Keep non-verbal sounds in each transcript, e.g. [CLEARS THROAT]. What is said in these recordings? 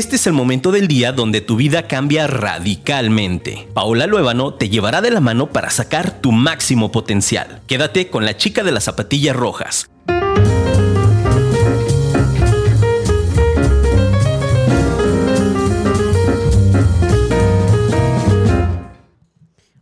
Este es el momento del día donde tu vida cambia radicalmente. Paola Luébano te llevará de la mano para sacar tu máximo potencial. Quédate con la chica de las zapatillas rojas.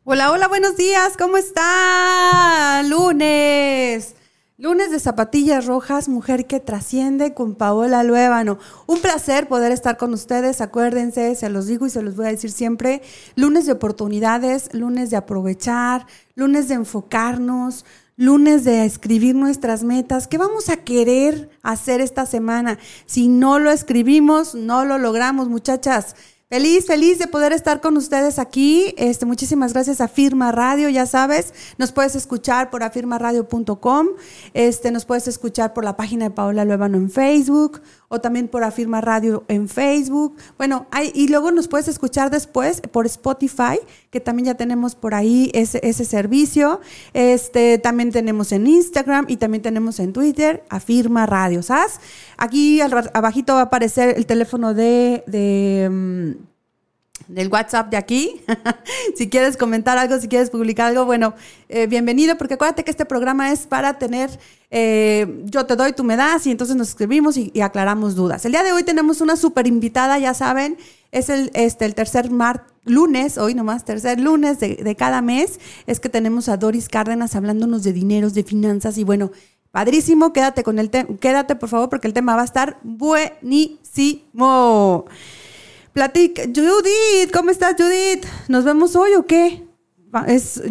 Hola, hola, buenos días, ¿cómo está? Lunes. Lunes de Zapatillas Rojas, Mujer que Trasciende con Paola Luébano. Un placer poder estar con ustedes. Acuérdense, se los digo y se los voy a decir siempre. Lunes de oportunidades, lunes de aprovechar, lunes de enfocarnos, lunes de escribir nuestras metas. ¿Qué vamos a querer hacer esta semana? Si no lo escribimos, no lo logramos, muchachas. Feliz, feliz de poder estar con ustedes aquí. Este, muchísimas gracias a Firma Radio, ya sabes, nos puedes escuchar por afirmaradio.com, este, nos puedes escuchar por la página de Paola Luevano en Facebook o también por Afirma Radio en Facebook. Bueno, hay, y luego nos puedes escuchar después por Spotify, que también ya tenemos por ahí ese, ese servicio. Este, también tenemos en Instagram y también tenemos en Twitter, Afirma Radio, ¿sabes? Aquí abajito va a aparecer el teléfono de... de mm, del WhatsApp de aquí. [LAUGHS] si quieres comentar algo, si quieres publicar algo, bueno, eh, bienvenido, porque acuérdate que este programa es para tener, eh, yo te doy, tú me das, y entonces nos escribimos y, aclaramos dudas. El día de hoy tenemos una súper invitada, ya saben, es el, este, el tercer lunes, hoy nomás, tercer lunes de, de cada mes, es que tenemos a Doris Cárdenas hablándonos de dineros, de finanzas, y bueno, Padrísimo, quédate con el tema, quédate por favor porque el tema va a estar buenísimo. Platica, Judith, ¿cómo estás, Judith? ¿Nos vemos hoy o qué?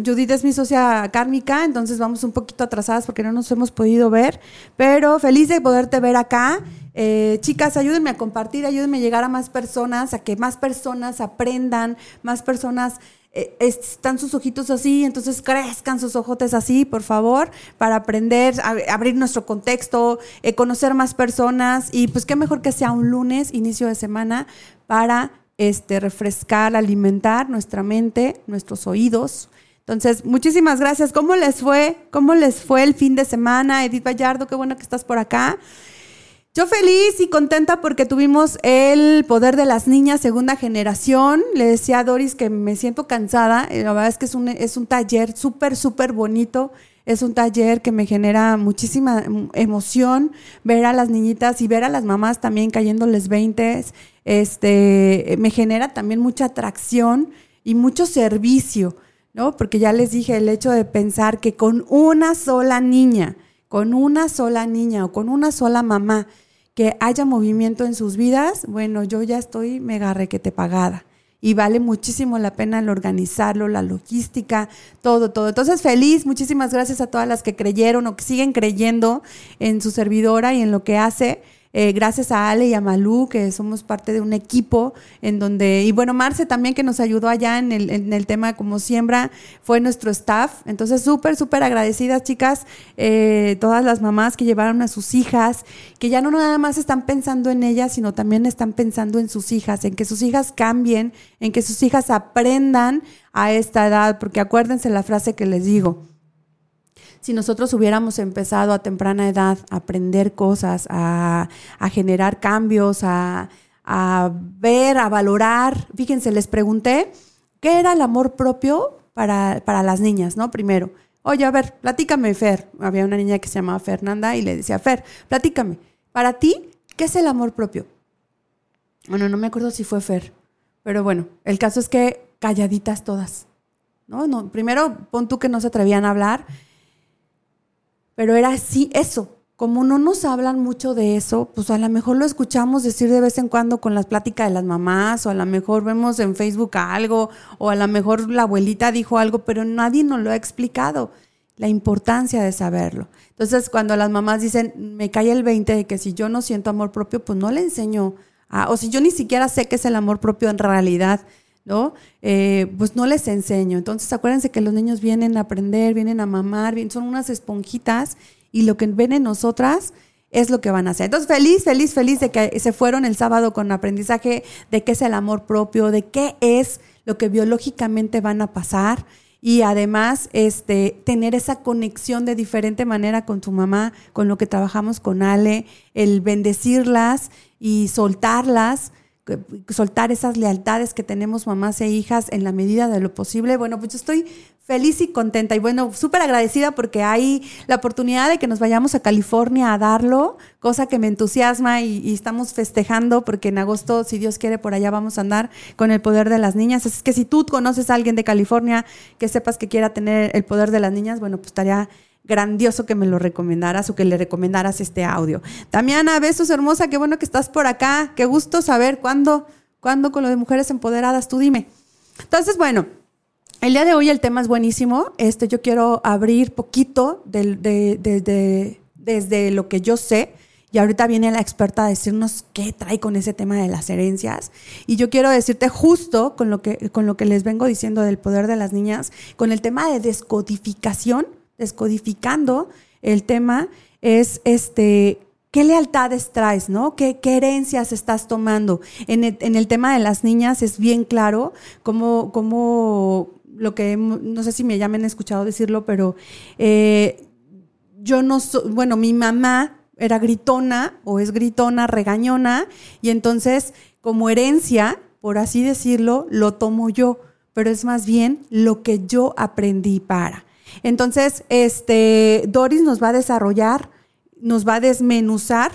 Judith es mi socia kármica, entonces vamos un poquito atrasadas porque no nos hemos podido ver, pero feliz de poderte ver acá. Eh, chicas, ayúdenme a compartir, ayúdenme a llegar a más personas, a que más personas aprendan, más personas eh, están sus ojitos así, entonces crezcan sus ojotes así, por favor, para aprender, abrir nuestro contexto, eh, conocer más personas y pues qué mejor que sea un lunes, inicio de semana, para este, refrescar, alimentar nuestra mente, nuestros oídos. Entonces, muchísimas gracias. ¿Cómo les fue? ¿Cómo les fue el fin de semana? Edith Vallardo, qué bueno que estás por acá. Yo feliz y contenta porque tuvimos el poder de las niñas segunda generación. Le decía a Doris que me siento cansada. La verdad es que es un, es un taller súper, súper bonito. Es un taller que me genera muchísima emoción ver a las niñitas y ver a las mamás también cayéndoles 20. Este, me genera también mucha atracción y mucho servicio, ¿no? Porque ya les dije el hecho de pensar que con una sola niña, con una sola niña o con una sola mamá que haya movimiento en sus vidas, bueno, yo ya estoy mega requete pagada. Y vale muchísimo la pena el organizarlo, la logística, todo, todo. Entonces, feliz, muchísimas gracias a todas las que creyeron o que siguen creyendo en su servidora y en lo que hace. Eh, gracias a Ale y a Malú, que somos parte de un equipo en donde, y bueno, Marce también que nos ayudó allá en el, en el tema como siembra, fue nuestro staff. Entonces, súper, súper agradecidas, chicas, eh, todas las mamás que llevaron a sus hijas, que ya no nada más están pensando en ellas, sino también están pensando en sus hijas, en que sus hijas cambien, en que sus hijas aprendan a esta edad, porque acuérdense la frase que les digo si nosotros hubiéramos empezado a temprana edad a aprender cosas, a, generar cambios, a, ver, a valorar, fíjense, les pregunté qué era el amor propio para, para las niñas, ¿no? Primero, oye, a ver, platícame, Fer. Había una niña que se llamaba Fernanda y le decía, Fer, platícame, para ti, ¿qué es el amor propio? Bueno, no me acuerdo si fue Fer, pero bueno, el caso es que calladitas todas. no primero, pon tú que no se atrevían a hablar pero era así, eso. Como no nos hablan mucho de eso, pues a lo mejor lo escuchamos decir de vez en cuando con las pláticas de las mamás, o a lo mejor vemos en Facebook algo, o a lo mejor la abuelita dijo algo, pero nadie nos lo ha explicado la importancia de saberlo. Entonces, cuando las mamás dicen, me cae el 20 de que si yo no siento amor propio, pues no le enseño, a, o si yo ni siquiera sé qué es el amor propio en realidad, ¿no? Eh, pues no les enseño. Entonces acuérdense que los niños vienen a aprender, vienen a mamar, son unas esponjitas y lo que ven en nosotras es lo que van a hacer. Entonces feliz, feliz, feliz de que se fueron el sábado con aprendizaje de qué es el amor propio, de qué es lo que biológicamente van a pasar y además este, tener esa conexión de diferente manera con tu mamá, con lo que trabajamos con Ale, el bendecirlas y soltarlas soltar esas lealtades que tenemos mamás e hijas en la medida de lo posible. Bueno, pues yo estoy feliz y contenta y bueno, súper agradecida porque hay la oportunidad de que nos vayamos a California a darlo, cosa que me entusiasma y, estamos festejando porque en agosto, si Dios quiere, por allá vamos a andar con el poder de las niñas. Es que si tú conoces a alguien de California que sepas que quiera tener el poder de las niñas, bueno, pues estaría grandioso que me lo recomendaras o que le recomendaras este audio. Damiana, besos hermosa, qué bueno que estás por acá, qué gusto saber cuándo, cuándo con lo de mujeres empoderadas, tú dime. Entonces, bueno, el día de hoy el tema es buenísimo. Este, yo quiero abrir poquito de, de, desde lo que yo sé. Y ahorita viene la experta a decirnos qué trae con ese tema de las herencias. Y yo quiero decirte justo con lo que, con lo que les vengo diciendo del poder de las niñas, con el tema de descodificación descodificando el tema, es este, ¿qué lealtades traes, no? ¿Qué, herencias estás tomando? En el, tema de las niñas es bien claro cómo, cómo lo que, no sé si me llamen escuchado decirlo, pero eh, yo no soy, bueno, mi mamá era gritona o es gritona, regañona, y entonces como herencia, por así decirlo, lo tomo yo, pero es más bien lo que yo aprendí para. Entonces, este, Doris nos va a desarrollar, nos va a desmenuzar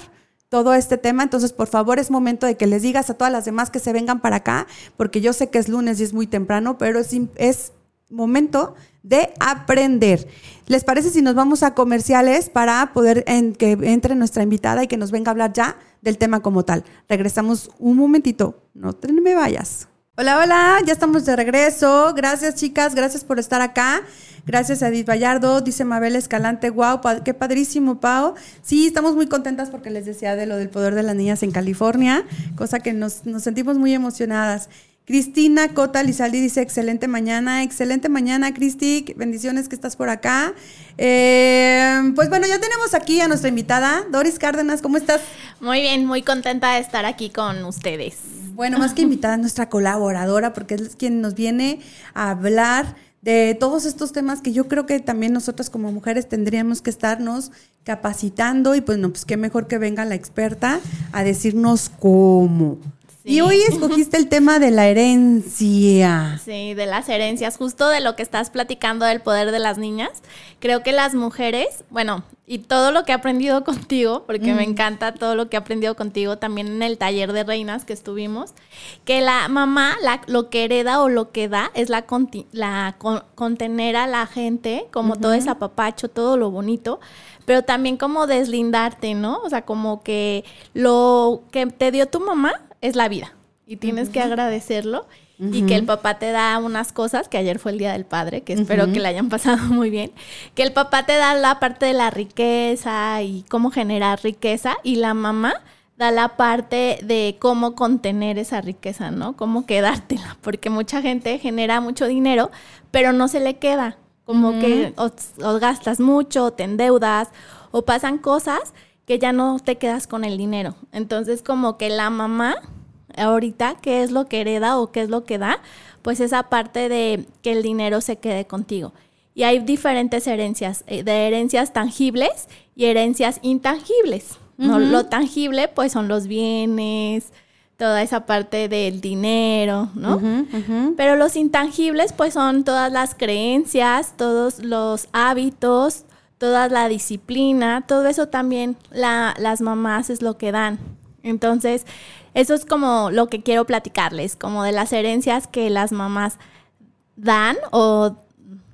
todo este tema. Entonces, por favor, es momento de que les digas a todas las demás que se vengan para acá, porque yo sé que es lunes y es muy temprano, pero es, es momento de aprender. ¿Les parece si nos vamos a comerciales para poder en, que entre nuestra invitada y que nos venga a hablar ya del tema como tal? Regresamos un momentito, no te me vayas. Hola, hola, ya estamos de regreso. Gracias chicas, gracias por estar acá. Gracias a Edith Vallardo, dice Mabel Escalante, wow, qué padrísimo, Pau. Sí, estamos muy contentas porque les decía de lo del poder de las niñas en California, cosa que nos, sentimos muy emocionadas. Cristina Cota Lizaldi dice, excelente mañana, excelente mañana, Cristi, bendiciones que estás por acá. Eh, pues bueno, ya tenemos aquí a nuestra invitada, Doris Cárdenas, ¿cómo estás? Muy bien, muy contenta de estar aquí con ustedes. Bueno, más que invitada, nuestra colaboradora, porque es quien nos viene a hablar de todos estos temas que yo creo que también nosotras como mujeres tendríamos que estarnos capacitando y pues no, pues qué mejor que venga la experta a decirnos cómo. Y hoy escogiste el tema de la herencia. Sí, de las herencias, justo de lo que estás platicando del poder de las niñas. Creo que las mujeres, bueno, y todo lo que he aprendido [LAUGHS] contigo, porque me mm. encanta todo lo que he aprendido contigo también en el taller de reinas que estuvimos, que la mamá la, lo que hereda o lo que da es la, la contener a la gente, como todo ese apapacho, todo lo bonito, pero también como deslindarte, ¿no? O sea, como que lo que te dio tu mamá es la vida. Y tienes que agradecerlo y que el papá te da unas cosas, que ayer fue el Día del Padre, que espero que le hayan pasado [LAUGHS] muy bien, que el papá te da la parte de la riqueza y cómo generar riqueza y la mamá da la parte de cómo contener esa riqueza, ¿no? Cómo quedártela, porque mucha gente genera mucho dinero, pero no se le queda, como que o gastas mucho, o te endeudas, o pasan cosas que ya no te quedas con el dinero. Entonces, como que la mamá, ahorita, ¿qué es lo que hereda o qué es lo que da? Pues esa parte de que el dinero se quede contigo. Y hay diferentes herencias, eh, de herencias tangibles y herencias intangibles. ¿no? Lo tangible, pues son los bienes, toda esa parte del dinero, ¿no? Pero los intangibles, pues son todas las creencias, todos los hábitos, toda la disciplina, todo eso también las mamás es lo que dan. Entonces, eso es como lo que quiero platicarles, como de las herencias que las mamás dan o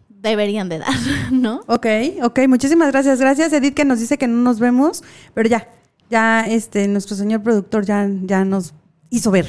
deberían de dar, [LAUGHS] ¿no? Ok, ok, muchísimas gracias. Gracias, Edith, que nos dice que no nos vemos, pero ya, ya este, nuestro señor productor ya, ya nos hizo ver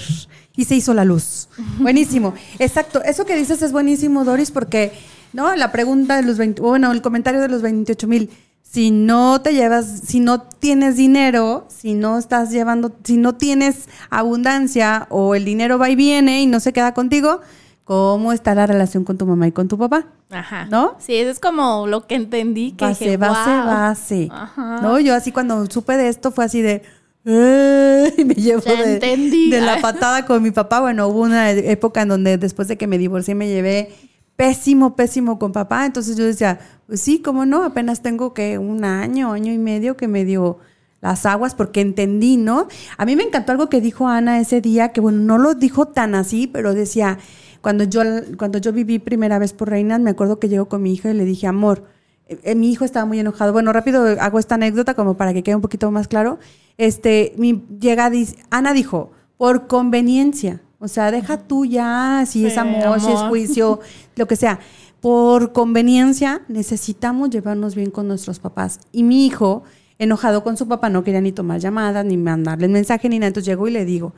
y se hizo la luz. [LAUGHS] Buenísimo. Exacto, eso que dices es buenísimo, Doris, porque ¿no? La pregunta de los 20, bueno, el comentario de los 28 mil. Si no te llevas, si no tienes dinero, si no estás llevando, si no tienes abundancia o el dinero va y viene y no se queda contigo, ¿cómo está la relación con tu mamá y con tu papá? Ajá. ¿No? Sí, eso es como lo que entendí. Que base, base, base. Ajá. ¿No? Yo así cuando supe de esto fue así de... y [LAUGHS] me llevo de, de, la [LAUGHS] patada con mi papá. Bueno, hubo una época en donde después de que me divorcié me llevé pésimo, pésimo con papá. Entonces yo decía, pues sí, ¿cómo no? Apenas tengo que un año, año y medio que me dio las aguas porque entendí, ¿no? A mí me encantó algo que dijo Ana ese día, que bueno, no lo dijo tan así, pero decía, cuando yo, cuando yo viví primera vez por Reinas, me acuerdo que llego con mi hija y le dije, amor, eh, mi hijo estaba muy enojado. Bueno, rápido hago esta anécdota como para que quede un poquito más claro. Este, mi, llega, Ana dijo, por conveniencia, o sea, deja tú ya, si es amor, si es juicio, [LAUGHS] lo que sea. Por conveniencia necesitamos llevarnos bien con nuestros papás. Y mi hijo, enojado con su papá, no quería ni tomar llamadas, ni mandarle mensaje, ni nada. Entonces llego y le digo,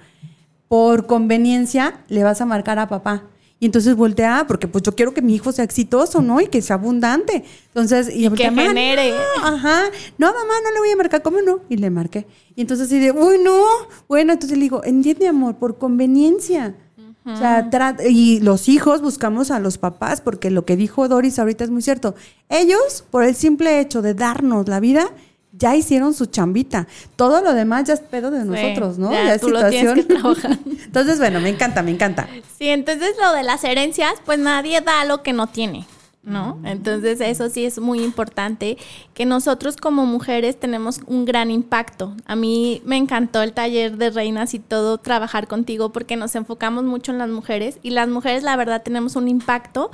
por conveniencia le vas a marcar a papá. Y entonces voltea, porque pues yo quiero que mi hijo sea exitoso, ¿no? Y que sea abundante. Entonces, y, que genere. ajá, no, mamá, no le voy a marcar, ¿cómo no? Y le marqué. Y entonces así de, uy, no. Bueno, entonces le digo, entiende, amor, por conveniencia. O sea, y los hijos buscamos a los papás, porque lo que dijo Doris ahorita es muy cierto. Ellos, por el simple hecho de darnos la vida, ya hicieron su chambita. Todo lo demás ya es pedo de nosotros, ¿no? Ya, tú Lo tienes que trabajar. [LAUGHS] entonces, bueno, me encanta, me encanta. Sí, entonces lo de las herencias, pues nadie da lo que no tiene. ¿no? Entonces eso sí es muy importante, que nosotros como mujeres tenemos un gran impacto. A mí me encantó el taller de reinas y todo trabajar contigo porque nos enfocamos mucho en las mujeres y las mujeres la verdad tenemos un impacto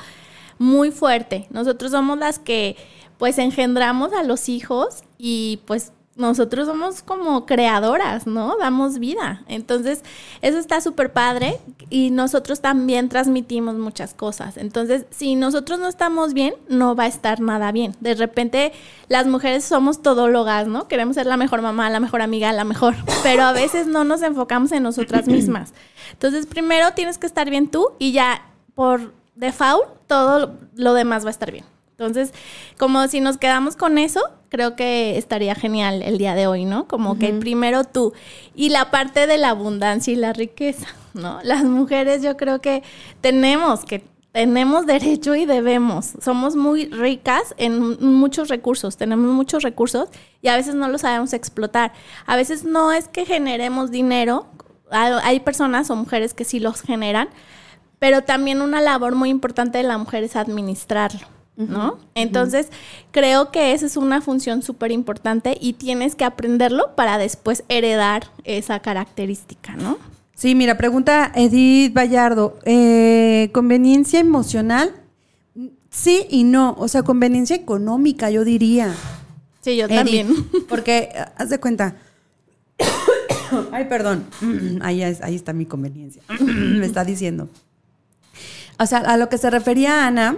muy fuerte. Nosotros somos las que pues engendramos a los hijos y pues nosotros somos como creadoras, ¿no? Damos vida. Entonces, eso está súper padre y nosotros también transmitimos muchas cosas. Entonces, si nosotros no estamos bien, no va a estar nada bien. De repente, las mujeres somos todólogas, ¿no? Queremos ser la mejor mamá, la mejor amiga, la mejor, pero a veces no nos enfocamos en nosotras [CLEARS THROAT] mismas. Entonces, primero tienes que estar bien tú y ya por default todo lo demás va a estar bien. Entonces, como si nos quedamos con eso, creo que estaría genial el día de hoy, ¿no? Como que primero tú. Y la parte de la abundancia y la riqueza, ¿no? Las mujeres yo creo que tenemos que tenemos derecho y debemos. Somos muy ricas en muchos recursos, tenemos muchos recursos y a veces no los sabemos explotar. A veces no es que generemos dinero, hay personas o mujeres que sí los generan, pero también una labor muy importante de la mujer es administrarlo. ¿No? Entonces, creo que esa es una función súper importante y tienes que aprenderlo para después heredar esa característica, ¿no? Sí, mira, pregunta Edith Vallardo, eh, ¿conveniencia emocional? Sí y no, o sea, conveniencia económica, yo diría. Sí, yo también. [LAUGHS] Porque, haz de cuenta. [COUGHS] Ay, perdón. [COUGHS] Ahí, ahí está mi conveniencia. [COUGHS] Me está diciendo. O sea, a lo que se refería Ana,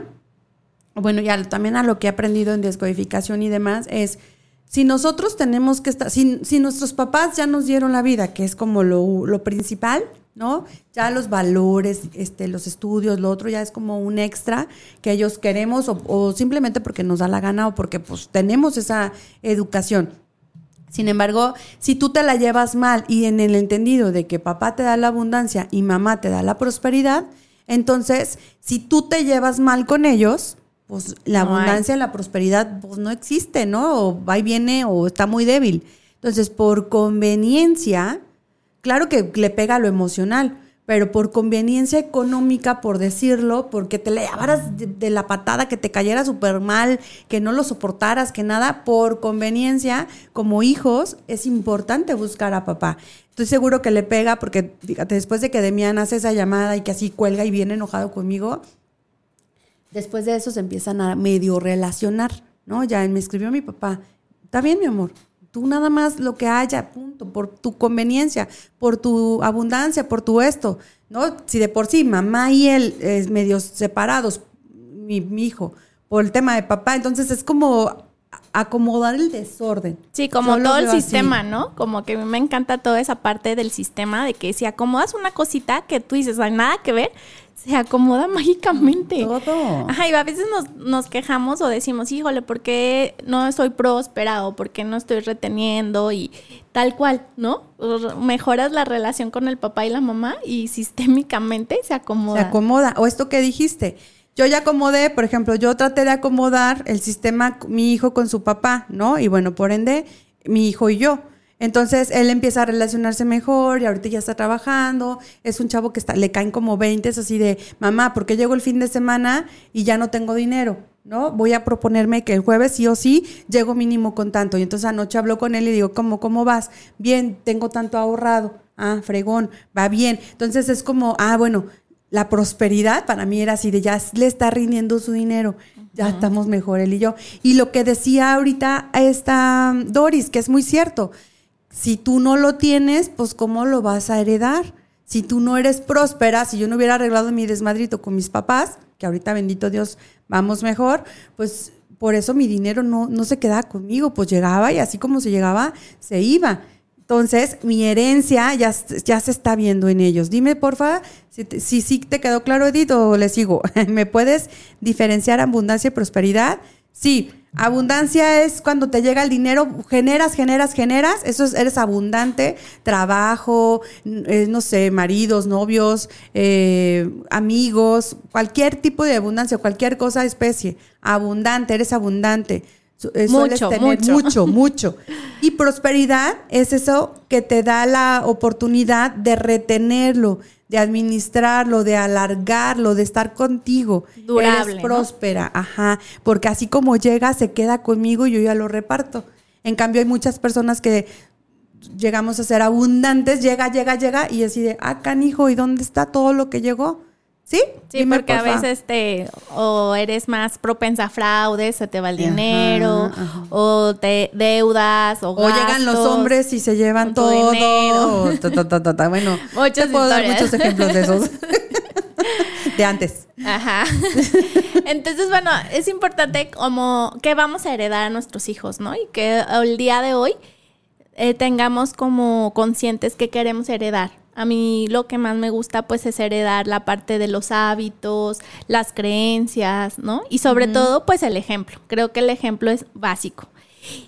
bueno, ya también a lo que he aprendido en descodificación y demás, es si nosotros tenemos que estar, si, si nuestros papás ya nos dieron la vida, que es como lo, principal, ¿no? Ya los valores, este, los estudios, lo otro ya es como un extra que ellos queremos o, o simplemente porque nos da la gana o porque pues tenemos esa educación. Sin embargo, si tú te la llevas mal y en el entendido de que papá te da la abundancia y mamá te da la prosperidad, entonces, si tú te llevas mal con ellos, pues la abundancia, la prosperidad, pues no existe, ¿no? O va y viene o está muy débil. Entonces, por conveniencia, claro que le pega lo emocional, pero por conveniencia económica, por decirlo, porque te le llevaras de, la patada, que te cayera súper mal, que no lo soportaras, que nada, por conveniencia, como hijos, es importante buscar a papá. Estoy seguro que le pega, porque fíjate, después de que Demian hace esa llamada y que así cuelga y viene enojado conmigo, Después de eso se empiezan a medio relacionar, ¿no? Ya me escribió mi papá, está bien mi amor, tú nada más lo que haya, punto, por tu conveniencia, por tu abundancia, por tu esto, ¿no? Si de por sí mamá y él es medios separados, mi hijo, por el tema de papá, entonces es como acomodar el desorden. Sí, como todo el sistema, ¿no? Como que a mí me encanta toda esa parte del sistema de que si acomodas una cosita que tú dices, no hay nada que ver, se acomoda [LAUGHS] mágicamente. Todo. Ajá, y a veces nos, nos quejamos o decimos, híjole, ¿por qué no estoy próspera o por qué no estoy reteniendo? Y tal cual, ¿no? Mejoras la relación con el papá y la mamá y [LAUGHS] sistémicamente se acomoda. Se acomoda. O esto que dijiste, yo ya acomodé, por ejemplo, yo traté de acomodar el sistema, mi hijo con su papá, ¿no? Y bueno, por ende, mi hijo y yo. Entonces él empieza a relacionarse mejor y ahorita ya está trabajando. Es un chavo que está, le caen como 20, es así de, mamá, ¿por qué llego el fin de semana y ya no tengo dinero? ¿no? Voy a proponerme que el jueves sí o sí llego mínimo con tanto. Y entonces anoche hablo con él y digo, ¿cómo, cómo vas? Bien, tengo tanto ahorrado. Ah, fregón, va bien. Entonces es como, ah, bueno, la prosperidad para mí era así de ya le está rindiendo su dinero, ya estamos mejor él y yo. Y lo que decía ahorita esta Doris, que es muy cierto, si tú no lo tienes, pues ¿cómo lo vas a heredar? Si tú no eres próspera, si yo no hubiera arreglado mi desmadrito con mis papás, que ahorita bendito Dios vamos mejor, pues por eso mi dinero no, no se quedaba conmigo, pues llegaba y así como se llegaba, se iba. Entonces, mi herencia ya, ya se está viendo en ellos. Dime, porfa, si sí si, te quedó claro, Edith, o le sigo. [LAUGHS] ¿Me puedes diferenciar abundancia y prosperidad? Sí, abundancia es cuando te llega el dinero, generas, generas, generas, eso es, eres abundante, trabajo, eh, no sé, maridos, novios, eh, amigos, cualquier tipo de abundancia, cualquier cosa, especie, abundante, eres abundante. Mucho, mucho, mucho, [LAUGHS] mucho. Y prosperidad es eso que te da la oportunidad de retenerlo, de administrarlo, de alargarlo, de estar contigo. Durable. Eres próspera, ajá. Porque así como llega, se queda conmigo y yo ya lo reparto. En cambio, hay muchas personas que llegamos a ser abundantes, llega, llega, llega, y así de, ah, canijo, ¿y dónde está todo lo que llegó? ¿Sí? Sí, porque a veces te, o eres más propensa a fraudes, se te va el dinero, o te deudas, o, o llegan los hombres y se llevan todo. Dinero. [LAUGHS] bueno, [LAUGHS] te puedo dar muchos ejemplos de esos. [LAUGHS] de antes. Ajá. Entonces, bueno, es importante como que vamos a heredar a nuestros hijos, ¿no? Y que el día de hoy eh, tengamos como conscientes que queremos heredar. A mí lo que más me gusta pues es heredar la parte de los hábitos, las creencias, ¿no? Y sobre todo pues el ejemplo. Creo que el ejemplo es básico.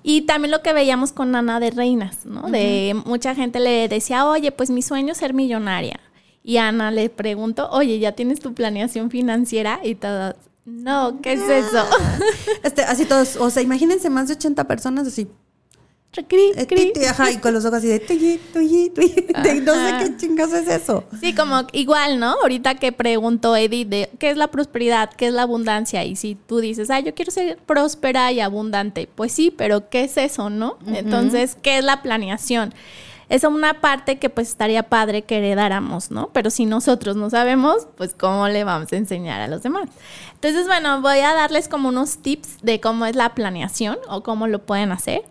Y también lo que veíamos con Ana de Reinas, ¿no? De mucha gente le decía, oye, pues mi sueño es ser millonaria. Y Ana le preguntó, oye, ¿ya tienes tu planeación financiera? Y todos, no, ¿qué es eso? [LAUGHS] Este, así todos, o sea, imagínense más de 80 personas así. Eh, ajá, y con los ojos así de tuyi, tuyi, tuyi, [LAUGHS] no sé qué chingas es eso. Sí, como igual, ¿no? Ahorita que preguntó Edith de qué es la prosperidad, qué es la abundancia, y si tú dices, ah, yo quiero ser próspera y abundante, pues sí, pero ¿qué es eso, no? Entonces, ¿qué es la planeación? Es una parte que pues estaría padre que heredáramos, ¿no? Pero si nosotros no sabemos, pues cómo le vamos a enseñar a los demás. Entonces, bueno, voy a darles como unos tips de cómo es la planeación o cómo lo pueden hacer.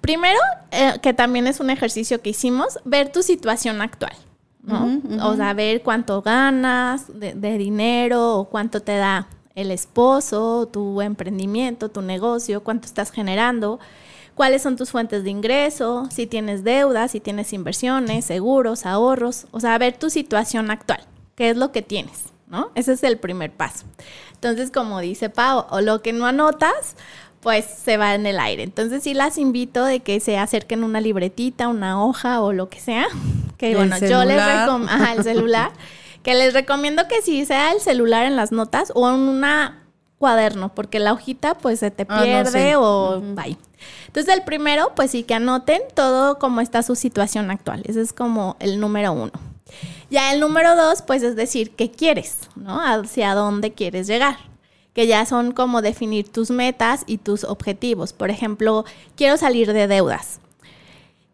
Primero, eh, que también es un ejercicio que hicimos, ver tu situación actual. ¿no? O sea, ver cuánto ganas de, dinero o cuánto te da el esposo, tu emprendimiento, tu negocio, cuánto estás generando, cuáles son tus fuentes de ingreso, si tienes deudas, si tienes inversiones, seguros, ahorros, o sea, ver tu situación actual, qué es lo que tienes, ¿no? Ese es el primer paso. Entonces, como dice Pau, o lo que no anotas, pues se va en el aire. Entonces sí las invito de que se acerquen una libretita, una hoja o lo que sea. Que bueno, yo les recomiendo, ajá, el celular, [LAUGHS] que les recomiendo que sí sea el celular en las notas o en una cuaderno, porque la hojita pues se te ah, pierde o bye. Entonces el primero, pues sí que anoten todo cómo está su situación actual. Ese es como el número uno. Ya el número dos, pues es decir, ¿qué quieres? ¿No? Hacia dónde quieres llegar que ya son como definir tus metas y tus objetivos. Por ejemplo, quiero salir de deudas.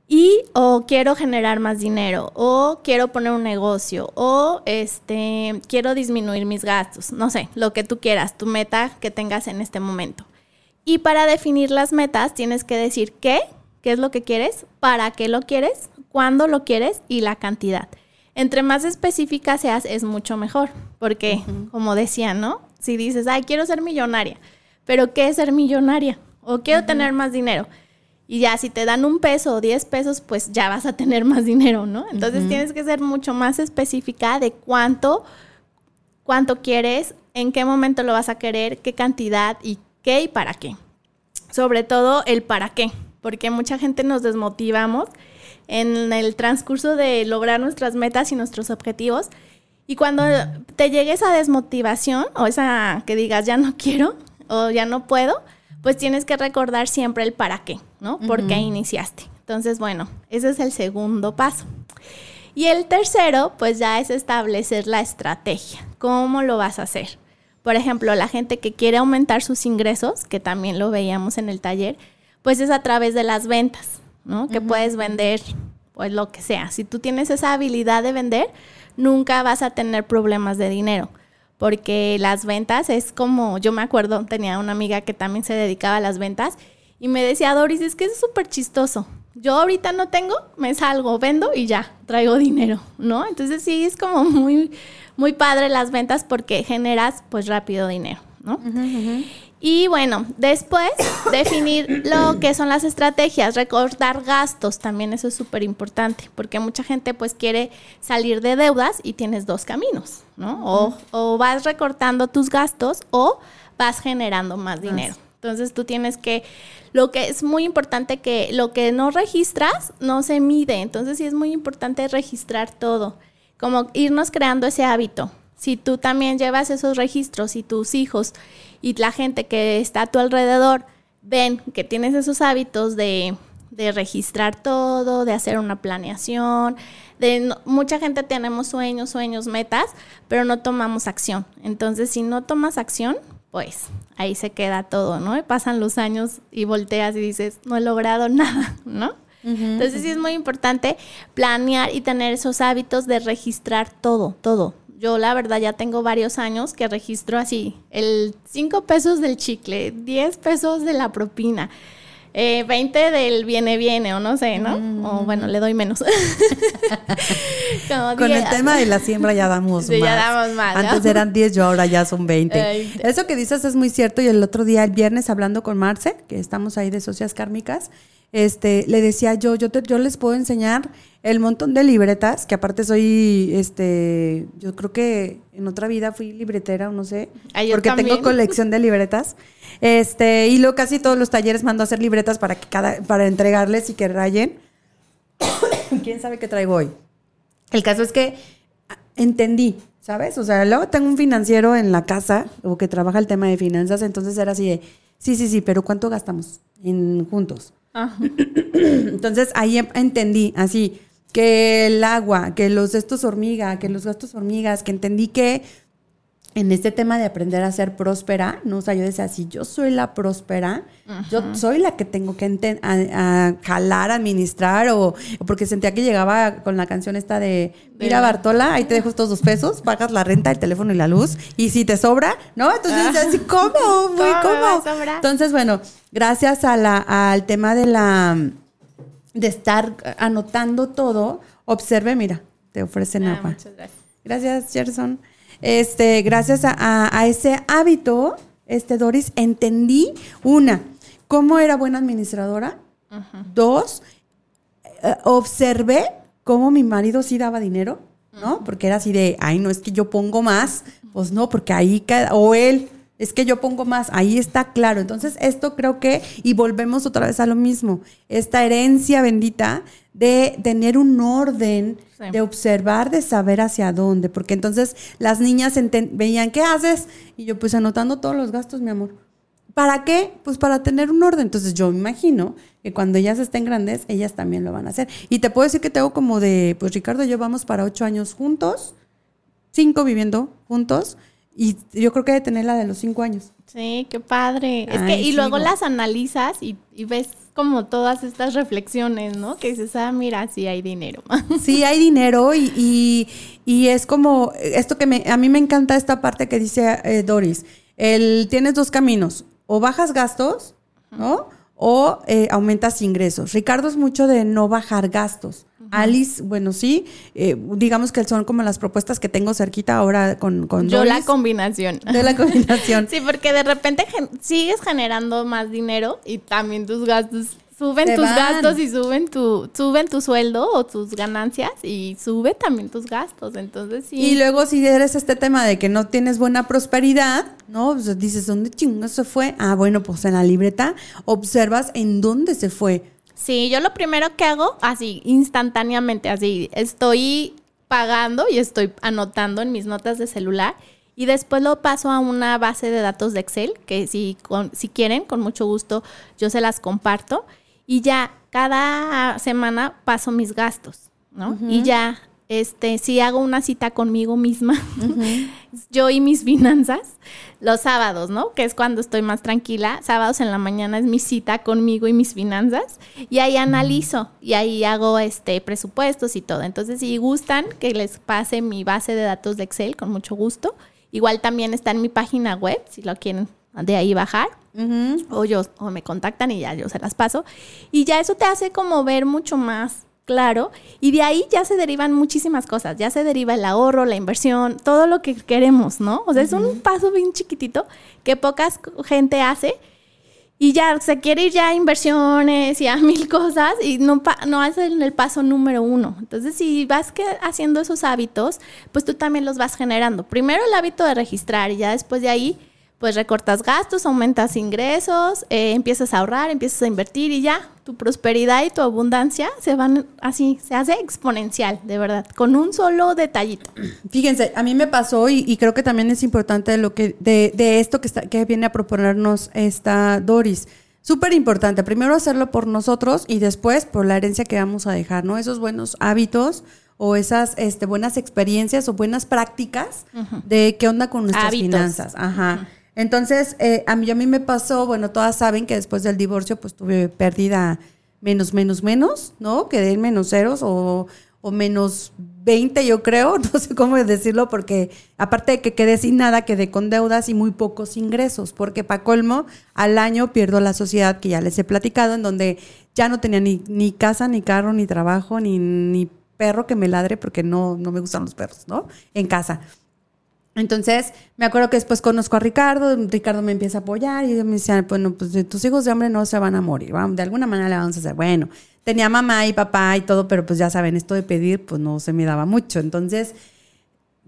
Y o quiero generar más dinero, o quiero poner un negocio, o este quiero disminuir mis gastos, no sé, lo que tú quieras, tu meta que tengas en este momento. Y para definir las metas tienes que decir qué, qué es lo que quieres, para qué lo quieres, cuándo lo quieres y la cantidad. Entre más específica seas es mucho mejor, porque como decía, ¿no? Si dices, ay, quiero ser millonaria, pero ¿qué es ser millonaria? O quiero tener más dinero. Y ya, si te dan un peso o diez pesos, pues ya vas a tener más dinero, ¿no? Entonces tienes que ser mucho más específica de cuánto, cuánto quieres, en qué momento lo vas a querer, qué cantidad y qué y para qué. Sobre todo el para qué, porque mucha gente nos desmotivamos en el transcurso de lograr nuestras metas y nuestros objetivos y cuando te llegue esa desmotivación o esa que digas ya no quiero o ya no puedo, pues tienes que recordar siempre el para qué, ¿no? ¿Por qué iniciaste? Entonces, bueno, ese es el segundo paso. Y el tercero, pues ya es establecer la estrategia. ¿Cómo lo vas a hacer? Por ejemplo, la gente que quiere aumentar sus ingresos, que también lo veíamos en el taller, pues es a través de las ventas, ¿no? Que puedes vender pues lo que sea. Si tú tienes esa habilidad de vender, nunca vas a tener problemas de dinero. Porque las ventas es como, yo me acuerdo, tenía una amiga que también se dedicaba a las ventas y me decía, Doris, es que es súper chistoso. Yo ahorita no tengo, me salgo, vendo y ya, traigo dinero, ¿no? Entonces sí, es como muy, muy padre las ventas porque generas pues rápido dinero, ¿no? Y bueno, después [COUGHS] definir lo que son las estrategias, recortar gastos, también eso es súper importante, porque mucha gente pues quiere salir de deudas y tienes dos caminos, ¿no? o, o, vas recortando tus gastos o vas generando más dinero. Entonces tú tienes que, lo que es muy importante que lo que no registras no se mide, entonces sí es muy importante registrar todo, como irnos creando ese hábito. Si tú también llevas esos registros y tus hijos y la gente que está a tu alrededor ven que tienes esos hábitos de, registrar todo, de hacer una planeación, de mucha gente tenemos sueños, sueños, metas, pero no tomamos acción. Entonces, si no tomas acción, pues ahí se queda todo, ¿no? Y pasan los años y volteas y dices, no he logrado [LAUGHS] nada, ¿no? Entonces sí es muy importante planear y tener esos hábitos de registrar todo, todo, yo la verdad ya tengo varios años que registro así, el 5 pesos del chicle, 10 pesos de la propina. Eh, 20 del viene viene o no sé, ¿no? O mm. bueno, le doy menos. [LAUGHS] Con el tema de la siembra ya damos sí, más. ya damos más. Antes eran 10, yo ahora ya son 20. Eso que dices es muy cierto y el otro día, el viernes, hablando con Marce, que estamos ahí de socias kármicas, este, le decía yo, yo, yo les puedo enseñar el montón de libretas, que aparte soy, este, yo creo que en otra vida fui libretera o no sé, ah, porque tengo colección de libretas. Este, y luego casi todos los talleres mando a hacer libretas para que cada, para entregarles y que rayen. [COUGHS] ¿Quién sabe qué traigo hoy? El caso es que entendí, ¿sabes? O sea, luego tengo un financiero en la casa o que trabaja el tema de finanzas, entonces era así de, sí, sí, sí, pero ¿cuánto gastamos en juntos? [CLEARS THROAT] Entonces ahí em, entendí así que el agua, que los estos hormiga, que los gastos hormigas, que entendí que en este tema de aprender a ser próspera, ¿no? O sea, yo decía, si yo soy la próspera, yo soy la que tengo que a, jalar, administrar, o, porque sentía que llegaba con la canción esta de, mira Bartola, ahí te dejo estos dos pesos, pagas la renta, el teléfono y la luz, y si te sobra, ¿no? Entonces, así, ¿cómo? [LAUGHS] Muy ¿Cómo? Entonces, bueno, gracias a la, al tema de la, de estar anotando todo, observe, mira, te ofrecen ah, agua. Muchas gracias. Gracias, Gerson. Este, gracias a, ese hábito, este, Doris, entendí, una, cómo era buena administradora. Dos, eh, observé cómo mi marido sí daba dinero, ¿no? Porque era así de, ay, no es que yo pongo más, pues no, porque ahí, o él, es que yo pongo más, ahí está claro. Entonces, esto creo que, y volvemos otra vez a lo mismo, esta herencia bendita de tener un orden, de observar, de saber hacia dónde, porque entonces las niñas veían, ¿qué haces? Y yo pues anotando todos los gastos, mi amor. ¿Para qué? Pues para tener un orden. Entonces yo me imagino que cuando ellas estén grandes, ellas también lo van a hacer. Y te puedo decir que tengo como de, pues Ricardo y yo vamos para ocho años juntos, cinco viviendo juntos, y yo creo que de tener la de los cinco años. Sí, qué padre. es que, y luego las analizas y, ves como todas estas reflexiones, ¿no? Que dices, ah, mira, sí hay dinero. [LAUGHS] Sí hay dinero y, y, es como esto que me, a mí me encanta esta parte que dice eh, Doris. El, tienes dos caminos, o bajas gastos, ¿no? O eh, aumentas ingresos. Ricardo es mucho de no bajar gastos. Alice, bueno, sí, eh, digamos que son como las propuestas que tengo cerquita ahora con, con Yo la combinación. De la combinación. [LAUGHS] sí, porque de repente sigues generando más dinero y también tus gastos suben tus gastos y suben tu suben tu sueldo o tus ganancias y sube también tus gastos. Entonces sí. Y luego si eres este tema de que no tienes buena prosperidad no pues dices dónde chingados se fue ah bueno pues en la libreta observas en dónde se fue Sí, yo lo primero que hago, así, instantáneamente, así, estoy pagando y estoy anotando en mis notas de celular y después lo paso a una base de datos de Excel, que si, si quieren, con mucho gusto, yo se las comparto y ya cada semana paso mis gastos, ¿no? Y ya este, sí hago una cita conmigo misma, [LAUGHS] yo y mis finanzas, los sábados, ¿no? Que es cuando estoy más tranquila. Sábados en la mañana es mi cita conmigo y mis finanzas. Y ahí analizo y ahí hago este presupuestos y todo. Entonces, si gustan que les pase mi base de datos de Excel, con mucho gusto. Igual también está en mi página web, si lo quieren de ahí bajar. O yo, o me contactan y ya yo se las paso. Y ya eso te hace como ver mucho más claro. Y de ahí ya se derivan muchísimas cosas. Ya se deriva el ahorro, la inversión, todo lo que queremos, ¿no? O sea, es un paso bien chiquitito que pocas gente hace. Y ya se quiere ir ya a inversiones y a [LAUGHS] mil cosas y no, no hacen el paso número uno. Entonces, si vas que haciendo esos hábitos, pues tú también los vas generando. Primero el hábito de registrar y ya después de ahí pues recortas gastos, aumentas ingresos, eh, empiezas a ahorrar, empiezas a invertir y ya tu prosperidad y tu abundancia se van así, se hace exponencial, de verdad, con un solo detallito. Fíjense, a mí me pasó y, creo que también es importante lo que de, de esto que, está, que viene a proponernos esta Doris. Súper importante, primero hacerlo por nosotros y después por la herencia que vamos a dejar, ¿no? Esos buenos hábitos o esas este, buenas experiencias o buenas prácticas de qué onda con nuestras finanzas. Ajá. Entonces, eh, a, mí, a mí me pasó, bueno, todas saben que después del divorcio, pues tuve pérdida menos, menos, menos, ¿no? Quedé en menos ceros o, o menos 20, yo creo, [LAUGHS] no sé cómo decirlo, porque aparte de que quedé sin nada, quedé con deudas y muy pocos ingresos, porque para colmo, al año pierdo la sociedad que ya les he platicado, en donde ya no tenía ni, ni casa, ni carro, ni trabajo, ni, ni perro que me ladre, porque no, no me gustan los perros, ¿no? En casa. Entonces, me acuerdo que después conozco a Ricardo, Ricardo me empieza a apoyar y me decía, bueno, pues tus hijos de hombre no se van a morir, de alguna manera le vamos a hacer. Bueno, tenía mamá y papá y todo, pero pues ya saben, esto de pedir, pues no se me daba mucho. Entonces,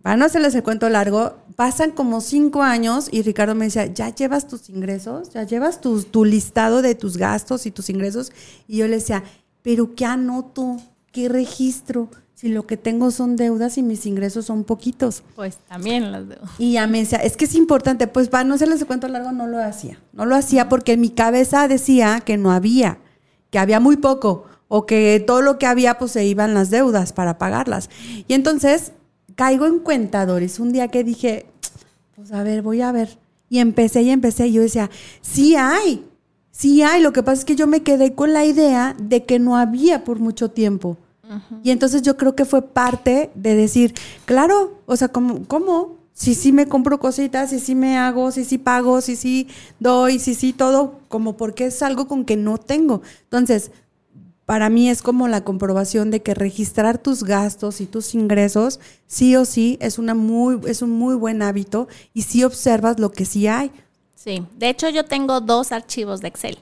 para no hacerles el cuento largo, pasan como cinco años y Ricardo me decía, ¿ya llevas tus ingresos? ¿Ya llevas tu, tu listado de tus gastos y tus ingresos? Y yo le decía, ¿pero qué anoto? ¿Qué registro? Si lo que tengo son deudas y mis ingresos son poquitos? Pues también las deudas. Y ya me decía, es que es importante, pues para no hacerles cuento largo, no lo hacía. No lo hacía porque en mi cabeza decía que no había, que había muy poco, o que todo lo que había, pues se iban las deudas para pagarlas. Y entonces caigo en cuenta, Doris, un día que dije, pues a ver, voy a ver. Y empecé y empecé, y yo decía, sí hay, sí hay. Lo que pasa es que yo me quedé con la idea de que no había por mucho tiempo. Y entonces yo creo que fue parte de decir, claro, o sea, ¿cómo? cómo? Si sí me compro cositas, si sí me hago, si sí pago, si sí doy, si sí todo, como porque es algo con que no tengo. Entonces, para mí es como la comprobación de que registrar tus gastos y tus ingresos sí o sí es una muy es un muy buen hábito y sí observas lo que sí hay. Sí, de hecho yo tengo dos archivos de Excel.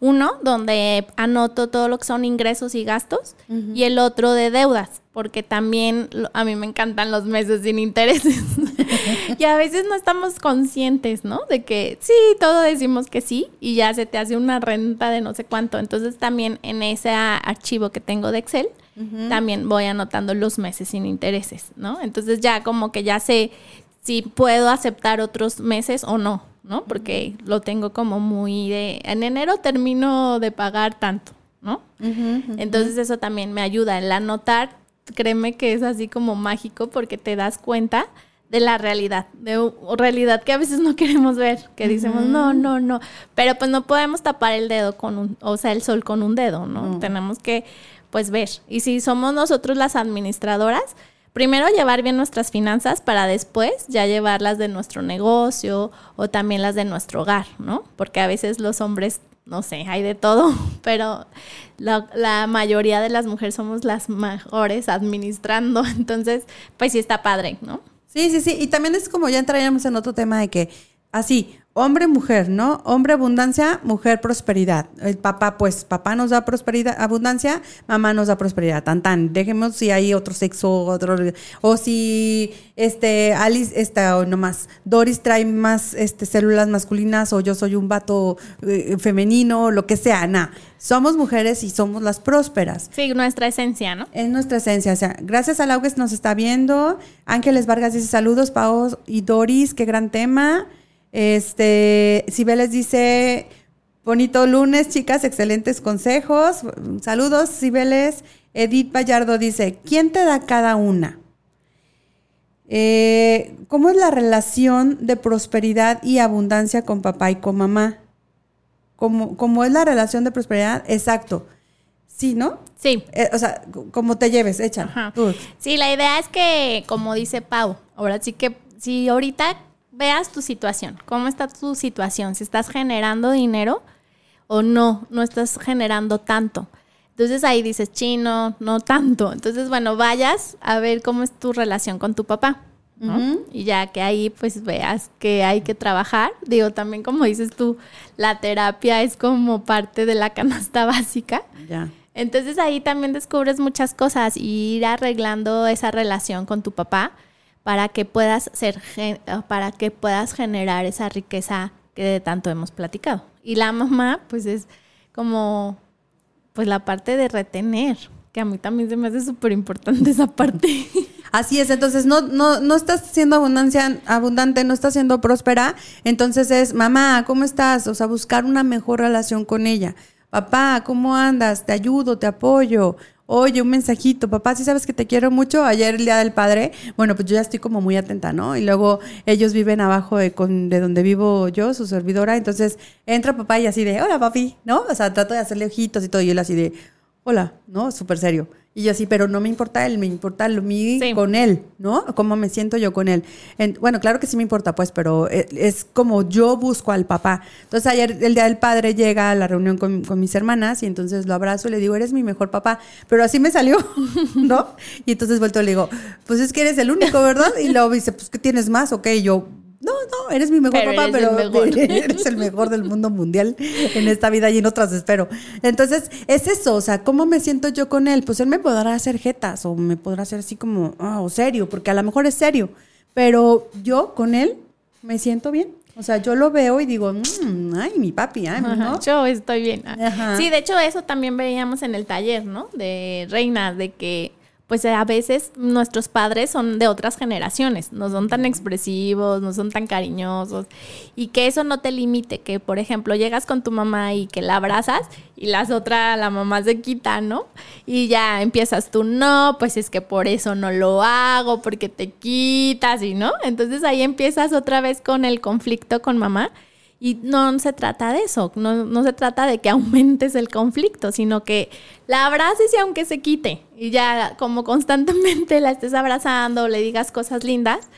Uno donde anoto todo lo que son ingresos y gastos y el otro de deudas, porque también a mí me encantan los meses sin intereses. [LAUGHS] y a veces no estamos conscientes, ¿no? De que sí, todo decimos que sí y ya se te hace una renta de no sé cuánto. Entonces también en ese archivo que tengo de Excel, también voy anotando los meses sin intereses, ¿no? Entonces ya como que ya sé si puedo aceptar otros meses o no. ¿No? Porque lo tengo como muy de, en enero termino de pagar tanto, ¿no? Entonces eso también me ayuda. El anotar, créeme que es así como mágico porque te das cuenta de la realidad, de realidad que a veces no [LAUGHS] queremos ver, que decimos, no, no, no, pero pues no podemos tapar el dedo con un, o sea, el sol con un dedo, ¿no? Tenemos que, pues, ver. Y si somos nosotros las administradoras, primero llevar bien nuestras finanzas para después ya llevarlas de nuestro negocio o también las de nuestro hogar, ¿no? Porque a veces los hombres, no sé, hay de todo, [LAUGHS] pero la, mayoría de las mujeres somos las mejores administrando, [LAUGHS] entonces, pues sí está padre, ¿no? Sí, sí, sí, y también es como ya entraríamos en otro tema de que así, hombre, mujer, ¿no? Hombre, abundancia, mujer, prosperidad. El papá, pues, papá nos da prosperidad, abundancia, mamá nos da prosperidad. Tan, tan. Dejemos si hay otro sexo, otro, o si, este, Alice, esta, o nomás, Doris trae más, este, células masculinas, o yo soy un vato eh, femenino, lo que sea, nada. Somos mujeres y somos las prósperas. Sí, nuestra esencia, ¿no? Es nuestra esencia. O sea, gracias a Laugues nos está viendo. Ángeles Vargas dice saludos, Pau y Doris, qué gran tema. Este, Cibeles dice, bonito lunes, chicas, excelentes consejos. Saludos, Cibeles. Edith Vallardo dice, ¿quién te da cada una? Eh, ¿Cómo es la relación de prosperidad y abundancia con papá y con mamá? ¿Cómo, cómo es la relación de prosperidad? Exacto. Sí, ¿no? Sí. Eh, o sea, como te lleves. Tú. Sí, la idea es que, como dice Pau, ahora sí que si ahorita veas tu situación, cómo está tu situación, si estás generando dinero o no, no estás generando tanto. Entonces ahí dices, chino, no tanto. Entonces, bueno, vayas a ver cómo es tu relación con tu papá. Y ya que ahí pues veas que hay que trabajar. Digo, también como dices tú, la terapia es como parte de la canasta [LAUGHS] básica. Ya. Entonces ahí también descubres muchas cosas y ir arreglando esa relación con tu papá para que puedas ser eh, para que puedas generar esa riqueza que de tanto hemos platicado. Y la mamá pues es como pues la parte de retener, que a mí también se me hace súper importante esa parte. [LAUGHS] Así es, entonces no, no, no estás siendo abundancia, abundante, no estás siendo próspera, entonces es, mamá, ¿cómo estás? O sea, buscar una mejor relación con ella. Papá, ¿cómo andas? Te ayudo, te apoyo. Oye, un mensajito, papá, si sabes que te quiero mucho, ayer el Día del Padre, bueno, pues yo ya estoy como muy atenta, ¿no? Y luego ellos viven abajo de, con- de donde vivo yo, su servidora, entonces entra papá y así de, hola papi, ¿no? O sea, trato de hacerle ojitos y todo, y él así de, hola, ¿no? Súper serio. Y yo así, pero no me importa él, me importa lo mío Sí. con él, ¿no? Cómo me siento yo con él. En- bueno, claro que sí me importa, pues, pero e- es, como yo busco al papá. Entonces ayer, el Día del Padre, llega a la reunión con, con mis hermanas y entonces lo abrazo y le digo, eres mi mejor papá. Pero así me salió, [LAUGHS] ¿no? Y entonces vuelto y le digo, pues es que eres el único, ¿verdad? Y luego dice, pues, ¿qué tienes más? Ok, yo... No, no, eres mi mejor Pero papá, eres pero el mejor. [LAUGHS] eres el mejor del mundo mundial en esta vida y en otras espero. Entonces, es eso, o sea, ¿cómo me siento yo con él? Pues él me podrá hacer jetas o me podrá hacer así como, ah, o serio, porque a lo mejor es serio, pero yo con él me siento bien. O sea, yo lo veo y digo, "Mm, ay, mi papi, ay, ¿no? Ajá, Yo estoy bien. Ajá. Sí, de hecho eso también veíamos en el taller, ¿no? De reinas, de que pues a veces nuestros padres son de otras generaciones, no son tan expresivos, no son tan cariñosos y que eso no te limite, que por ejemplo llegas con tu mamá y que la abrazas y las otras, la mamá se quita, ¿no? Y ya empiezas tú, no, pues es que por eso no lo hago, porque te quitas y no, entonces ahí empiezas otra vez con el conflicto con mamá. Y no se trata de eso, no, no se trata de que [LAUGHS] aumentes el conflicto, sino que la abraces y aunque se quite. Y ya como constantemente la estés abrazando, le digas cosas lindas.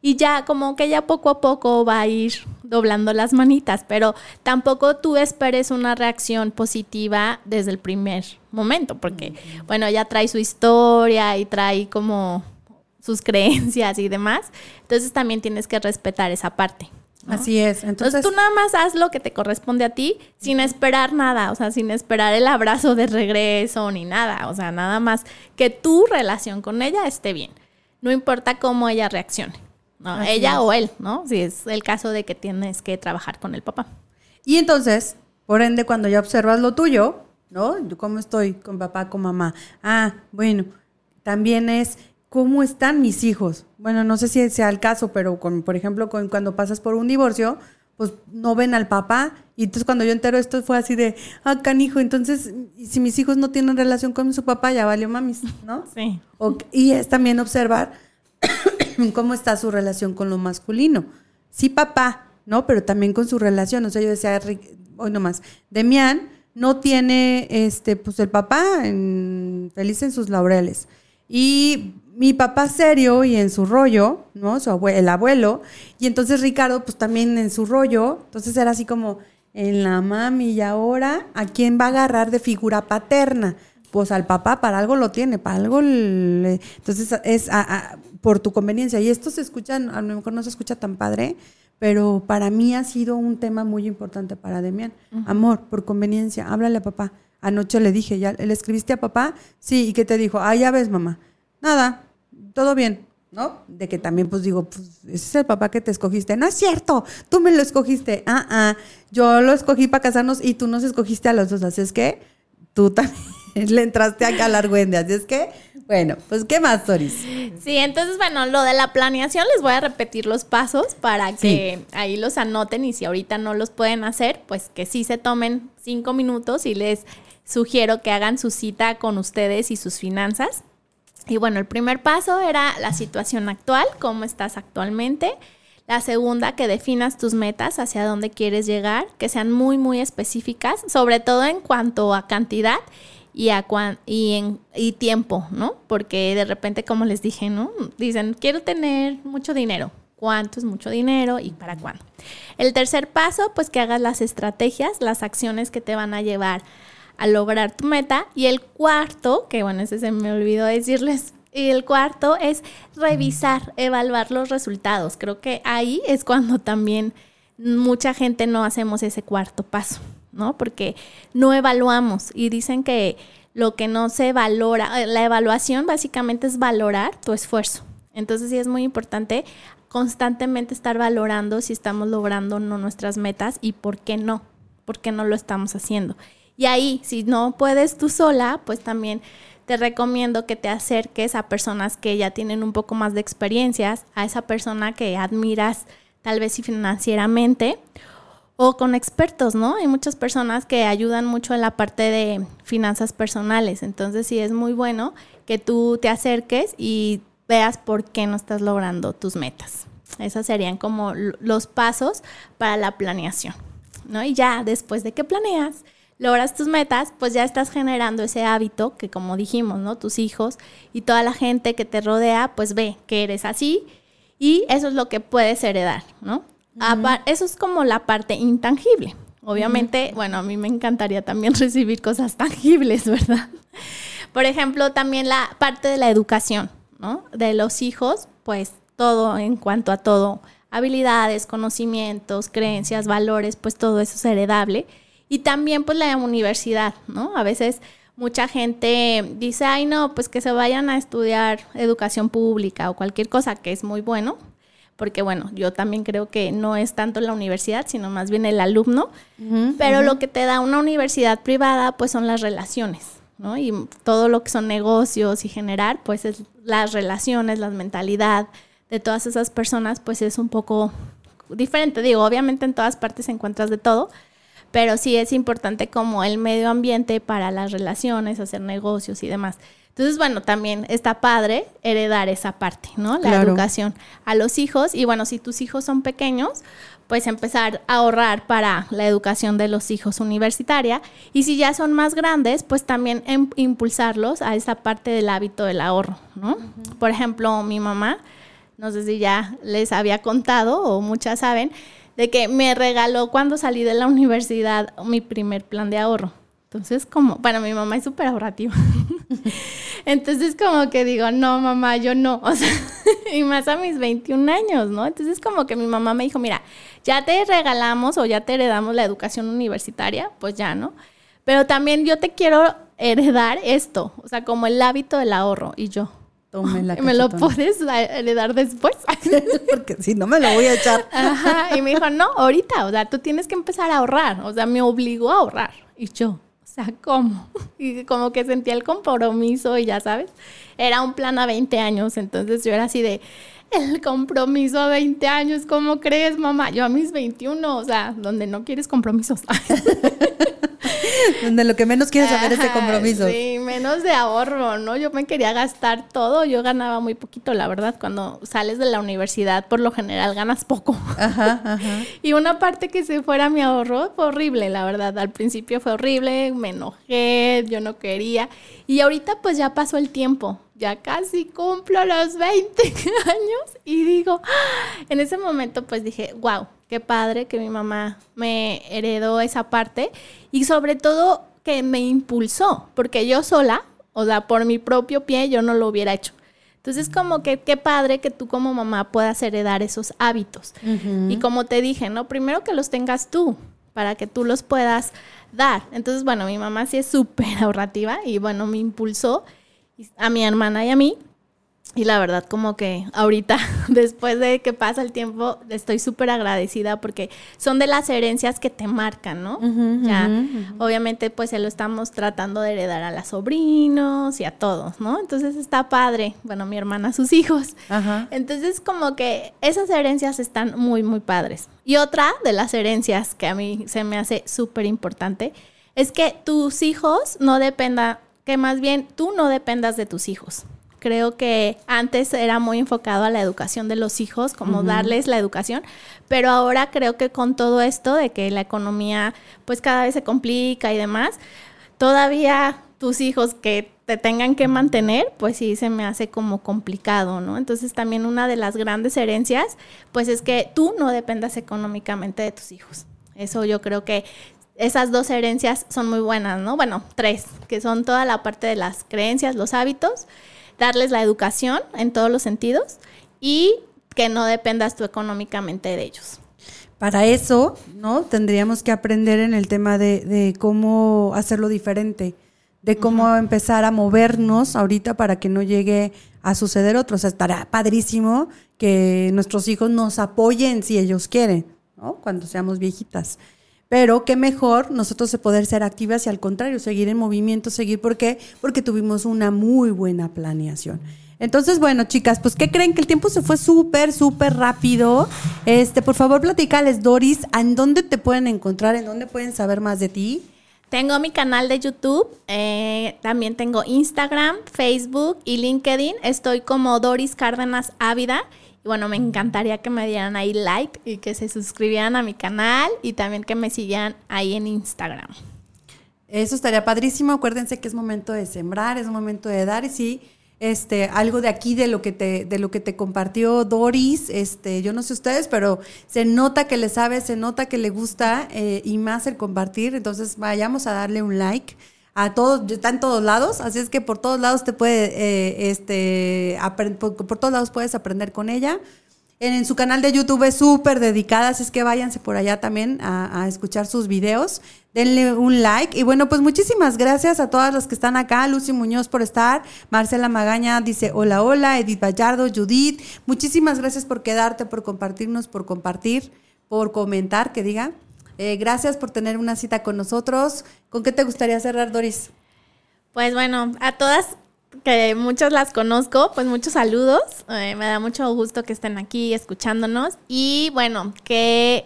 Y ya como que ya poco a poco va a ir doblando las manitas, pero tampoco tú esperes una reacción positiva desde el primer momento, porque bueno, ya trae su historia y trae como sus [LAUGHS] creencias y demás. Entonces también tienes que respetar esa parte. ¿No? Así es. Entonces, Entonces, tú nada más haz lo que te corresponde a ti sin esperar nada, o sea, sin esperar el abrazo de regreso ni nada, o sea, nada más que tu relación con ella esté bien. No importa cómo ella reaccione, ¿no? Ella es. o él, ¿no? Si es el caso de que tienes que trabajar con el papá. y entonces, por ende, cuando ya observas lo tuyo, ¿no? Cómo estoy con papá, con mamá. Ah, bueno, también es cómo están mis hijos. Bueno, no sé si sea el caso, pero con, por ejemplo, con, cuando pasas por un divorcio, pues no ven al papá. Y entonces cuando yo entero esto fue así de, ah, canijo, entonces, si mis hijos no tienen relación con su papá, ya valió mamis, ¿no? Sí. Y es también observar [COUGHS] cómo está su relación con lo masculino. Sí, papá, ¿no? Pero también con su relación. O sea, yo decía, hoy nomás, Demián no tiene, este, pues el papá en- feliz en sus laureles. Y mi papá serio y en su rollo, ¿no? Su abue- el abuelo. Y entonces Ricardo, pues también en su rollo. Entonces era así como en la mami y ahora, ¿a quién va a agarrar de figura paterna? Pues al papá, para algo lo tiene, para algo le- Entonces es a- a- por tu conveniencia. Y esto se escucha, a lo mejor no se escucha tan padre, pero para mí ha sido un tema muy importante para Demián. Amor, por conveniencia, háblale a papá. Anoche le dije, ¿ya le escribiste a papá? Sí, ¿y qué te dijo? Ah, ya ves, mamá. Nada, todo bien, ¿no? De que también, pues digo, pues ese es el papá que te escogiste. No es cierto, tú me lo escogiste. Ah, ah, yo lo escogí para casarnos y tú nos escogiste a los dos. Así es que tú [LAUGHS] también le entraste acá al argüende. Así es que, bueno, pues, ¿qué más, Doris? Sí, entonces, bueno, lo de la planeación les voy a repetir los pasos para que ahí los anoten y si ahorita no los pueden hacer, pues que sí se tomen cinco minutos y les sugiero que hagan su cita con ustedes y sus finanzas. Y bueno, el primer paso era la situación actual, cómo estás actualmente. La segunda, que definas tus metas, hacia dónde quieres llegar, que sean muy, muy específicas, sobre todo en cuanto a cantidad y, a y, en, y tiempo, ¿no? Porque de repente, como les dije, ¿no? Dicen, quiero tener mucho dinero. ¿Cuánto es mucho dinero y para cuándo? El tercer paso, pues que hagas las estrategias, las acciones que te van a llevar a lograr tu meta. Y el cuarto, que bueno, ese se me olvidó decirles, y el cuarto es revisar, evaluar los resultados. Creo que ahí es cuando también mucha gente no hacemos ese cuarto paso. ¿no? Porque no evaluamos y dicen que lo que no se valora, eh, la evaluación básicamente es valorar tu esfuerzo. Entonces sí es muy importante constantemente estar valorando si estamos logrando no nuestras metas y por qué no, por qué no lo estamos haciendo. Y ahí, si no puedes tú sola, pues también te recomiendo que te acerques a personas que ya tienen un poco más de experiencias, a esa persona que admiras tal vez financieramente o con expertos, ¿no? Hay muchas personas que ayudan mucho en la parte de finanzas personales, entonces sí es muy bueno que tú te acerques y veas por qué no estás logrando tus metas. Esos serían como los pasos para la planeación, ¿no? Y ya después de que planeas, logras tus metas, pues ya estás generando ese hábito que como dijimos, ¿no? Tus hijos y toda la gente que te rodea, pues ve que eres así y eso es lo que puedes heredar, ¿no? Eso es como la parte intangible. Obviamente, bueno, a mí me encantaría también [LAUGHS] recibir cosas tangibles, ¿verdad? Por ejemplo, también la parte de la educación, ¿no? De los hijos, pues todo en cuanto a todo, habilidades, conocimientos, creencias, valores, pues todo eso es heredable. Y también pues la universidad, ¿no? A veces mucha gente dice, ay no, pues que se vayan a estudiar educación pública o cualquier cosa que es muy bueno, porque bueno, yo también creo que no es tanto la universidad, sino más bien el alumno, pero lo que te da una universidad privada, pues son las relaciones, ¿no? Y todo lo que son negocios y generar, pues es las relaciones, la mentalidad de todas esas personas, pues es un poco diferente. Digo, obviamente en todas partes encuentras de todo, pero sí es importante como el medio ambiente para las relaciones, hacer negocios y demás. Entonces, bueno, también está padre heredar esa parte, ¿no? La educación a los hijos. Y bueno, si tus hijos son pequeños, pues empezar a ahorrar para la educación de los hijos universitaria. Y si ya son más grandes, pues también em, impulsarlos a esa parte del hábito del ahorro, ¿no? Por ejemplo, mi mamá, no sé si ya les había contado o muchas saben, de que me regaló cuando salí de la universidad mi primer plan de ahorro. Entonces, como, para mi mamá es súper ahorrativa. [LAUGHS] Entonces, como que digo, no, mamá, yo no. [LAUGHS] O sea, y más a mis 21 años, ¿no? Entonces, como que mi mamá me dijo, mira, ya te regalamos o ya te heredamos la educación universitaria, pues ya, ¿no? Pero también yo te quiero heredar esto, o sea, como el hábito del ahorro. Y yo, La [LAUGHS] ¿Me lo puedes heredar después? [LAUGHS] [LAUGHS] Porque si no me lo voy a echar. Ajá. Y me dijo, no, ahorita, o sea, tú tienes que empezar a ahorrar. O sea, me obligó a ahorrar. Y yo, sea, ¿cómo? Y como que sentía el compromiso y ya sabes, era un plan a 20 años, entonces yo era así de, el compromiso a 20 años, ¿cómo crees, mamá? Yo a mis 21, o sea, donde no quieres compromisos. [LAUGHS] Donde lo que menos quieres saber es de compromiso. Sí, menos de ahorro, ¿no? Yo me quería gastar todo. Yo ganaba muy poquito, la verdad. Cuando sales de la universidad, por lo general ganas poco. Ajá, [LAUGHS] ajá. Y una parte que se fuera mi ahorro fue horrible, la verdad. Al principio fue horrible, me enojé, yo no quería. Y ahorita pues ya pasó el tiempo. Ya casi cumplo los 20 [LAUGHS] años y digo, ¡ah! en ese momento pues dije, wow, qué padre que mi mamá me heredó esa parte y sobre todo que me impulsó, porque yo sola, o sea, por mi propio pie, yo no lo hubiera hecho. Entonces, como que qué padre que tú como mamá puedas heredar esos hábitos. Y como te dije, ¿no? Primero que los tengas tú, para que tú los puedas dar. Entonces, bueno, mi mamá sí es súper [LAUGHS] ahorrativa y bueno, me impulsó a mi hermana y a mí y la verdad, como que ahorita, [LAUGHS] después de que pasa el tiempo, estoy súper agradecida porque son de las herencias que te marcan, ¿no? ya, obviamente, pues se lo estamos tratando de heredar a las sobrinos y a todos, ¿no? Entonces está padre. Bueno, mi hermana, sus hijos. Entonces, como que esas herencias están muy, muy padres. Y otra de las herencias que a mí se me hace súper importante Es que tus hijos no dependan, que más bien tú no dependas de tus hijos. Creo que antes era muy enfocado a la educación de los hijos, como darles la educación, pero ahora creo que con todo esto de que la economía pues cada vez se complica y demás, todavía tus hijos que te tengan que mantener, pues sí se me hace como complicado, ¿no? Entonces también una de las grandes herencias, pues es que tú no dependas económicamente de tus hijos. Eso yo creo que esas dos herencias son muy buenas, ¿no? Bueno, tres, que son toda la parte de las creencias, los hábitos darles la educación en todos los sentidos y que no dependas tú económicamente de ellos. Para eso, ¿no? Tendríamos que aprender en el tema de, cómo hacerlo diferente, de cómo empezar a movernos ahorita para que no llegue a suceder otro. O sea, estará padrísimo que nuestros hijos nos apoyen si ellos quieren, ¿no? Cuando seamos viejitas. Pero qué mejor nosotros poder ser activas y al contrario, seguir en movimiento, seguir. ¿Por qué? Porque tuvimos una muy buena planeación. Entonces, bueno, chicas, pues ¿qué creen? Que el tiempo se fue súper, súper rápido. Este, por favor, platícales, Doris, ¿en dónde te pueden encontrar? ¿En dónde pueden saber más de ti? Tengo mi canal de YouTube, eh, también tengo Instagram, Facebook y LinkedIn. Estoy como Doris Cárdenas Ávida bueno, me encantaría que me dieran ahí like y que se suscribieran a mi canal y también que me sigan ahí en Instagram. Eso estaría padrísimo. Acuérdense que es momento de sembrar, es momento de dar y sí, este, algo de aquí de lo que te, de lo que te compartió Doris, este, yo no sé ustedes, pero se nota que le sabe, se nota que le gusta eh, y más el compartir. Entonces vayamos a darle un like a todos, está en todos lados, así es que por todos lados te puede, eh, este, por, todos lados puedes aprender con ella. En, su canal de YouTube es súper dedicada, así es que váyanse por allá también a, escuchar sus videos. Denle un like. Y bueno, pues muchísimas gracias a todas las que están acá. Lucy Muñoz por estar. Marcela Magaña dice hola, hola. Edith Vallardo, Judith. Muchísimas gracias por quedarte, por compartirnos, por compartir, por comentar, que diga. Eh, gracias por tener una cita con nosotros. ¿Con qué te gustaría cerrar, Doris? Pues bueno, a todas que muchas las conozco, pues muchos saludos. Eh, me da mucho gusto que estén aquí escuchándonos. Y bueno, que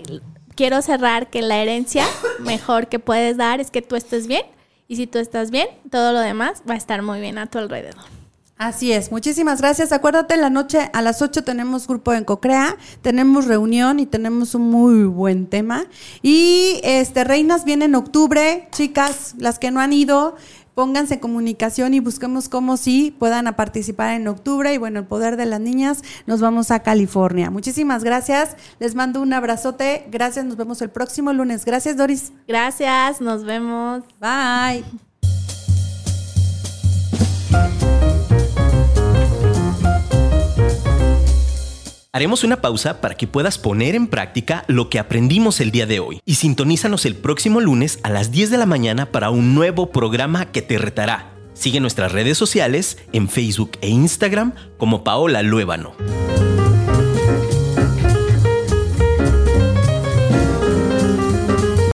quiero cerrar que la herencia [COUGHS] mejor que puedes dar es que tú estés bien. Y si tú estás bien, todo lo demás va a estar muy bien a tu alrededor. Así es, muchísimas gracias. Acuérdate, la noche a las 8 tenemos grupo en Cocrea, tenemos reunión y tenemos un muy buen tema. Y este Reinas viene en octubre, chicas, las que no han ido, pónganse en comunicación y busquemos cómo sí puedan participar en octubre. Y bueno, el poder de las niñas, nos vamos a California. Muchísimas gracias, les mando un abrazote, gracias, nos vemos el próximo lunes. Gracias, Doris. Gracias, nos vemos. Bye. Haremos una pausa para que puedas poner en práctica lo que aprendimos el día de hoy y sintonízanos el próximo lunes a las 10 de la mañana para un nuevo programa que te retará. Sigue nuestras redes sociales en Facebook e Instagram como Paola Luébano.